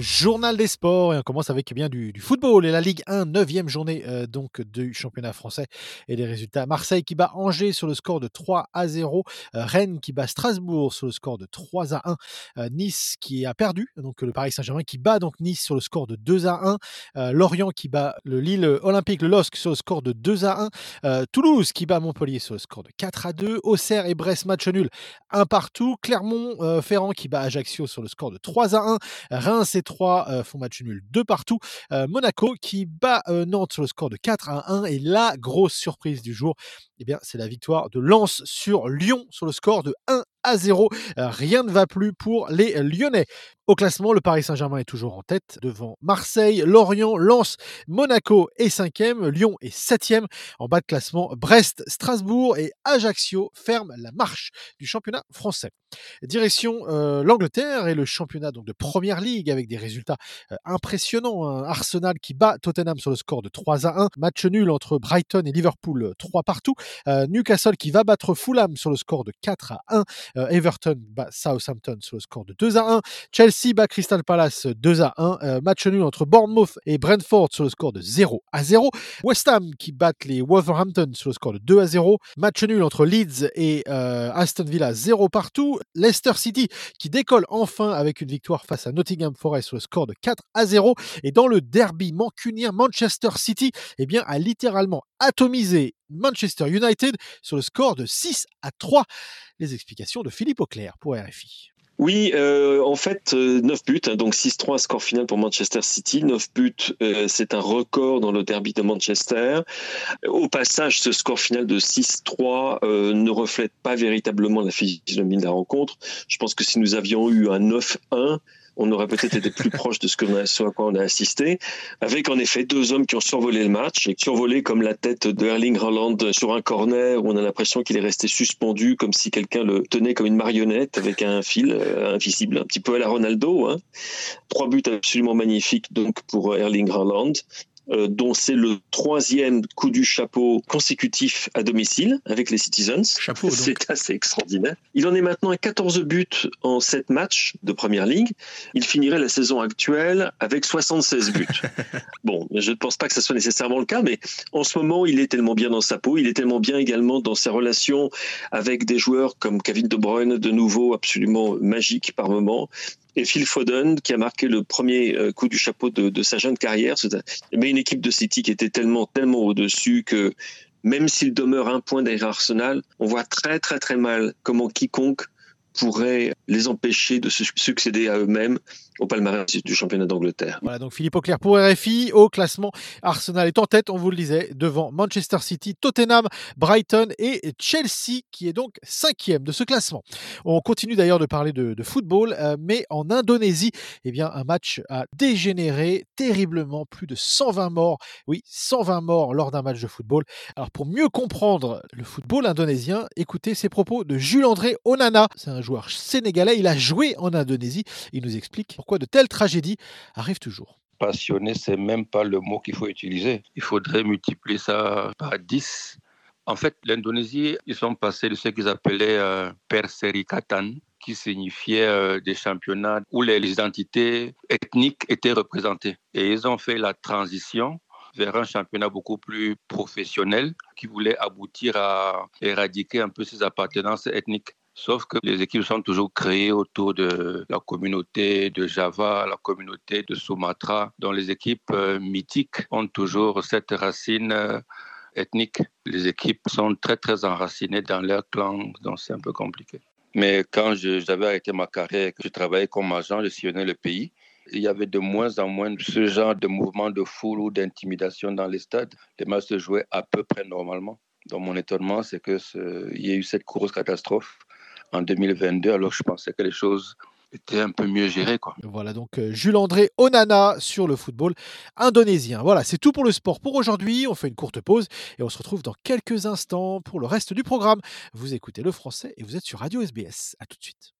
journal des sports et on commence avec eh bien du, football et la Ligue 1, 9e journée euh, donc du championnat français et les résultats. Marseille qui bat Angers sur le score de 3 à 0, euh, Rennes qui bat Strasbourg sur le score de 3 à 1, euh, Nice qui a perdu, donc le Paris Saint-Germain qui bat donc Nice sur le score de 2 à 1, Lorient qui bat le Lille Olympique, le LOSC sur le score de 2 à 1, Toulouse qui bat Montpellier sur le score de 4 à 2, Auxerre et Brest match nul, un partout, Clermont Ferrand qui bat Ajaccio sur le score de 3 à 1, Reims et 3 font match nul de partout. Monaco qui bat Nantes sur le score de 4 à 1 et la grosse surprise du jour, eh bien c'est la victoire de Lens sur Lyon sur le score de 1 à 0. Rien ne va plus pour les Lyonnais. Au classement, le Paris Saint-Germain est toujours en tête devant Marseille, Lorient, Lens, Monaco est 5e, Lyon est 7e. En bas de classement, Brest, Strasbourg et Ajaccio ferment la marche du championnat français. Direction euh, l'Angleterre et le championnat donc de Première Ligue avec des résultats euh, impressionnants. Hein. Arsenal qui bat Tottenham sur le score de 3 à 1. Match nul entre Brighton et Liverpool 3 partout. Euh, Newcastle qui va battre Fulham sur le score de 4 à 1. Everton bat Southampton sur le score de 2 à 1. Chelsea bat Crystal Palace 2 à 1. match nul entre Bournemouth et Brentford sur le score de 0 à 0. West Ham qui bat les Wolverhampton sur le score de 2 à 0. Match nul entre Leeds et Aston Villa 0 partout. Leicester City qui décolle enfin avec une victoire face à Nottingham Forest sur le score de 4 à 0. Et dans le derby mancunien, Manchester City eh bien, a littéralement atomisé Manchester United sur le score de 6 à 3. Les explications de Philippe Auclair pour RFI. Oui, euh, en fait, euh, 9 buts, hein, donc 6-3 score final pour Manchester City. 9 buts, euh, c'est un record dans le derby de Manchester. Au passage, ce score final de 6-3 euh, ne reflète pas véritablement la physionomie de la rencontre. Je pense que si nous avions eu un 9-1, on aurait peut-être été plus proche de ce, que ce à quoi on a assisté, avec en effet deux hommes qui ont survolé le match et survolé comme la tête de Erling Haaland sur un corner où on a l'impression qu'il est resté suspendu comme si quelqu'un le tenait comme une marionnette avec un fil euh, invisible, un petit peu à la Ronaldo. Hein. Trois buts absolument magnifiques donc pour Erling Haaland. Euh, dont c'est le troisième coup du chapeau consécutif à domicile avec les Citizens. C'est assez extraordinaire. Il en est maintenant à 14 buts en 7 matchs de Première Ligue. Il finirait la saison actuelle avec 76 buts. bon, je ne pense pas que ce soit nécessairement le cas, mais en ce moment, il est tellement bien dans sa peau, il est tellement bien également dans ses relations avec des joueurs comme Kevin De Bruyne, de nouveau absolument magique par moment, et Phil Foden qui a marqué le premier euh, coup du chapeau de, sa jeune carrière. Mais une équipe de City qui était tellement, tellement au-dessus que même s'il demeure un point derrière Arsenal, on voit très, très, très mal comment quiconque pourrait les empêcher de se succéder à eux-mêmes au palmarès du championnat d'Angleterre. Voilà, donc Philippe Auclair pour RFI. Au classement, Arsenal est en tête, on vous le disait, devant Manchester City, Tottenham, Brighton et Chelsea, qui est donc cinquième de ce classement. On continue d'ailleurs de parler de, football, euh, mais en Indonésie, eh bien, un match a dégénéré terriblement, plus de 120 morts. Oui, 120 morts lors d'un match de football. Alors, pour mieux comprendre le football indonésien, écoutez ces propos de Jules-André Onana. Joueur sénégalais, il a joué en Indonésie. Il nous explique pourquoi de telles tragédies arrivent toujours. Passionné, c'est même pas le mot qu'il faut utiliser. Il faudrait multiplier ça par 10. En fait, l'Indonésie, ils sont passés de ce qu'ils appelaient euh, perserikatan, qui signifiait euh, des championnats où les identités ethniques étaient représentées. Et ils ont fait la transition vers un championnat beaucoup plus professionnel qui voulait aboutir à éradiquer un peu ces appartenances ethniques. Sauf que les équipes sont toujours créées autour de la communauté de Java, la communauté de Sumatra, dont les équipes euh, mythiques ont toujours cette racine euh, ethnique. Les équipes sont très, très enracinées dans leur clan, donc c'est un peu compliqué. Mais quand j'avais arrêté ma carrière, que je travaillais comme agent, je sillonnais le pays, il y avait de moins en moins ce genre de mouvement de foule ou d'intimidation dans les stades. Les matchs se jouaient à peu près normalement. Donc mon étonnement, c'est qu'il y ait eu cette grosse catastrophe en 2022, alors je pensais que les choses étaient un peu mieux gérées. Quoi. Voilà donc euh, Jules-André Onana sur le football indonésien. Voilà, c'est tout pour le sport pour aujourd'hui. On fait une courte pause et on se retrouve dans quelques instants pour le reste du programme. Vous écoutez le français et vous êtes sur Radio SBS. A tout de suite.